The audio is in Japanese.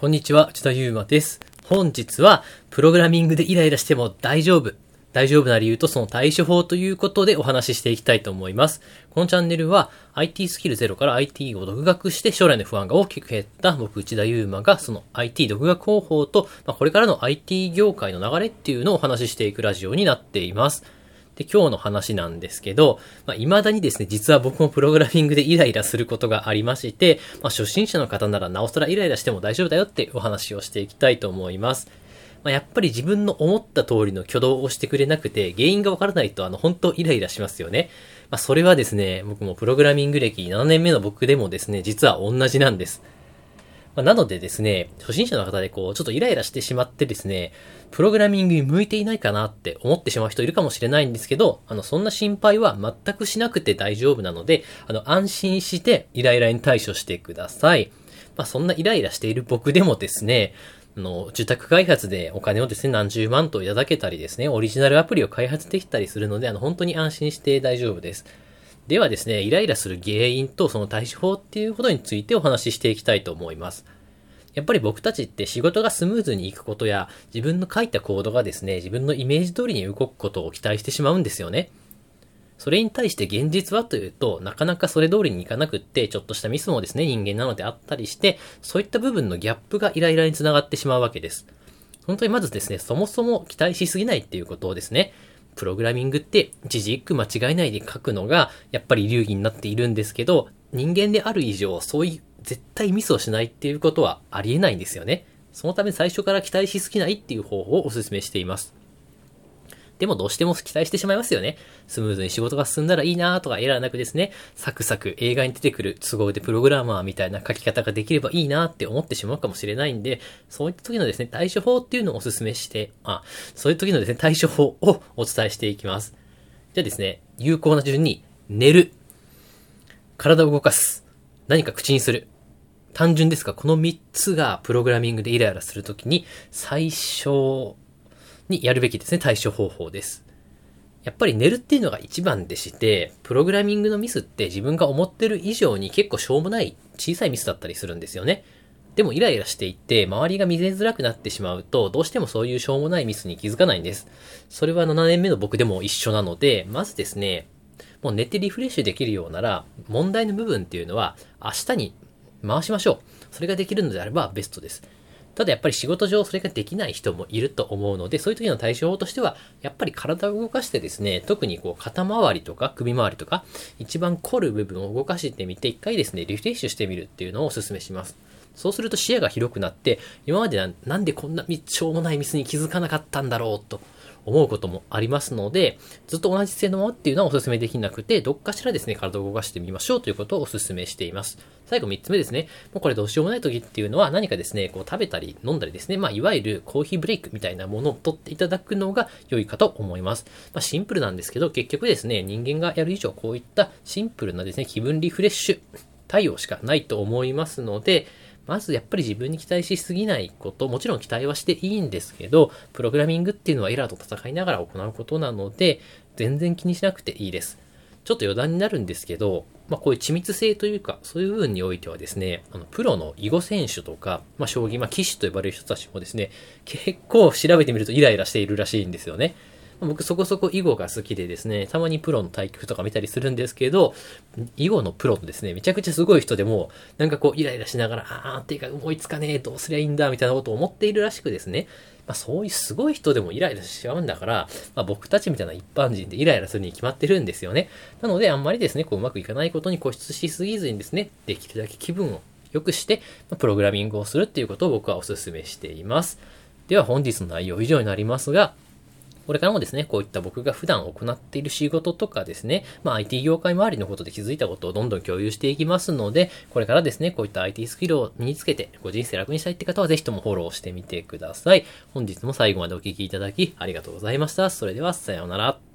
こんにちは、内田祐馬です。本日は、プログラミングでイライラしても大丈夫。大丈夫な理由とその対処法ということでお話ししていきたいと思います。このチャンネルは IT スキルゼロから IT を独学して将来の不安が大きく減った僕内田祐馬がその IT 独学方法と、まあ、これからの IT 業界の流れっていうのをお話ししていくラジオになっています。で、今日の話なんですけど、まあ、未だにですね、実は僕もプログラミングでイライラすることがありまして、まあ、初心者の方ならなおさらイライラしても大丈夫だよってお話をしていきたいと思います。まあ、やっぱり自分の思った通りの挙動をしてくれなくて、原因がわからないと、あの、本当イライラしますよね。まあ、それはですね、僕もプログラミング歴7年目の僕でもですね、実は同じなんです。まあ、なのでですね、初心者の方でこう、ちょっとイライラしてしまってですね、プログラミングに向いていないかなって思ってしまう人いるかもしれないんですけど、あの、そんな心配は全くしなくて大丈夫なので、あの、安心してイライラに対処してください。まあ、そんなイライラしている僕でもですね、あの、受託開発でお金をですね、何十万といただけたりですね、オリジナルアプリを開発できたりするので、あの、本当に安心して大丈夫です。ではですね、イライラする原因とその対処法っていうことについてお話ししていきたいと思います。やっぱり僕たちって仕事がスムーズにいくことや、自分の書いたコードがですね、自分のイメージ通りに動くことを期待してしまうんですよね。それに対して現実はというと、なかなかそれ通りにいかなくって、ちょっとしたミスもですね、人間なのであったりして、そういった部分のギャップがイライラにつながってしまうわけです。本当にまずですね、そもそも期待しすぎないっていうことをですね、プログラミングって一字一句間違えないで書くのが、やっぱり流儀になっているんですけど、人間である以上、そういう絶対ミスをしないっていうことはありえないんですよね。そのため最初から期待しすぎないっていう方法をお勧めしています。でもどうしても期待してしまいますよね。スムーズに仕事が進んだらいいなとかエラーなくですね、サクサク映画に出てくる都合でプログラマーみたいな書き方ができればいいなって思ってしまうかもしれないんで、そういった時のですね、対処法っていうのをお勧めして、あ、そういう時のですね、対処法をお伝えしていきます。じゃあですね、有効な順に、寝る。体を動かす。何か口にする。単純ですが、この3つがプログラミングでイライラするときに最初にやるべきですね、対処方法です。やっぱり寝るっていうのが一番でして、プログラミングのミスって自分が思ってる以上に結構しょうもない小さいミスだったりするんですよね。でもイライラしていて、周りが見せづらくなってしまうと、どうしてもそういうしょうもないミスに気づかないんです。それは7年目の僕でも一緒なので、まずですね、もう寝てリフレッシュできるようなら、問題の部分っていうのは明日に回しましょう。それができるのであればベストです。ただやっぱり仕事上それができない人もいると思うので、そういう時の対処法としては、やっぱり体を動かしてですね、特にこう肩周りとか首周りとか、一番凝る部分を動かしてみて、一回ですね、リフレッシュしてみるっていうのをお勧めします。そうすると視野が広くなって、今までなんでこんなしょうもないミスに気づかなかったんだろうと思うこともありますので、ずっと同じ姿勢のままっていうのはお勧めできなくて、どっかしらですね、体を動かしてみましょうということをお勧めしています。最後3つ目ですね。もうこれどうしようもない時っていうのは何かですね、こう食べたり飲んだりですね、まあいわゆるコーヒーブレイクみたいなものを取っていただくのが良いかと思います。まあシンプルなんですけど、結局ですね、人間がやる以上こういったシンプルなですね、気分リフレッシュ対応しかないと思いますので、まずやっぱり自分に期待しすぎないこと、もちろん期待はしていいんですけど、プログラミングっていうのはエラーと戦いながら行うことなので、全然気にしなくていいです。ちょっと余談になるんですけど、まあこういう緻密性というか、そういう部分においてはですね、あのプロの囲碁選手とか、まあ将棋、まあ棋士と呼ばれる人たちもですね、結構調べてみるとイライラしているらしいんですよね。僕そこそこ囲碁が好きでですね、たまにプロの対局とか見たりするんですけど、囲碁のプロのですね、めちゃくちゃすごい人でも、なんかこうイライラしながら、あーっていうか思いつかねえ、どうすりゃいいんだ、みたいなことを思っているらしくですね、まあそういうすごい人でもイライラしちゃうんだから、まあ僕たちみたいな一般人でイライラするに決まってるんですよね。なのであんまりですね、こううまくいかないことに固執しすぎずにですね、できるだけ気分を良くして、まプログラミングをするっていうことを僕はお勧めしています。では本日の内容以上になりますが、これからもですね、こういった僕が普段行っている仕事とかですね、まあ IT 業界周りのことで気づいたことをどんどん共有していきますので、これからですね、こういった IT スキルを身につけて、ご人生楽にしたいって方はぜひともフォローしてみてください。本日も最後までお聴きいただきありがとうございました。それでは、さようなら。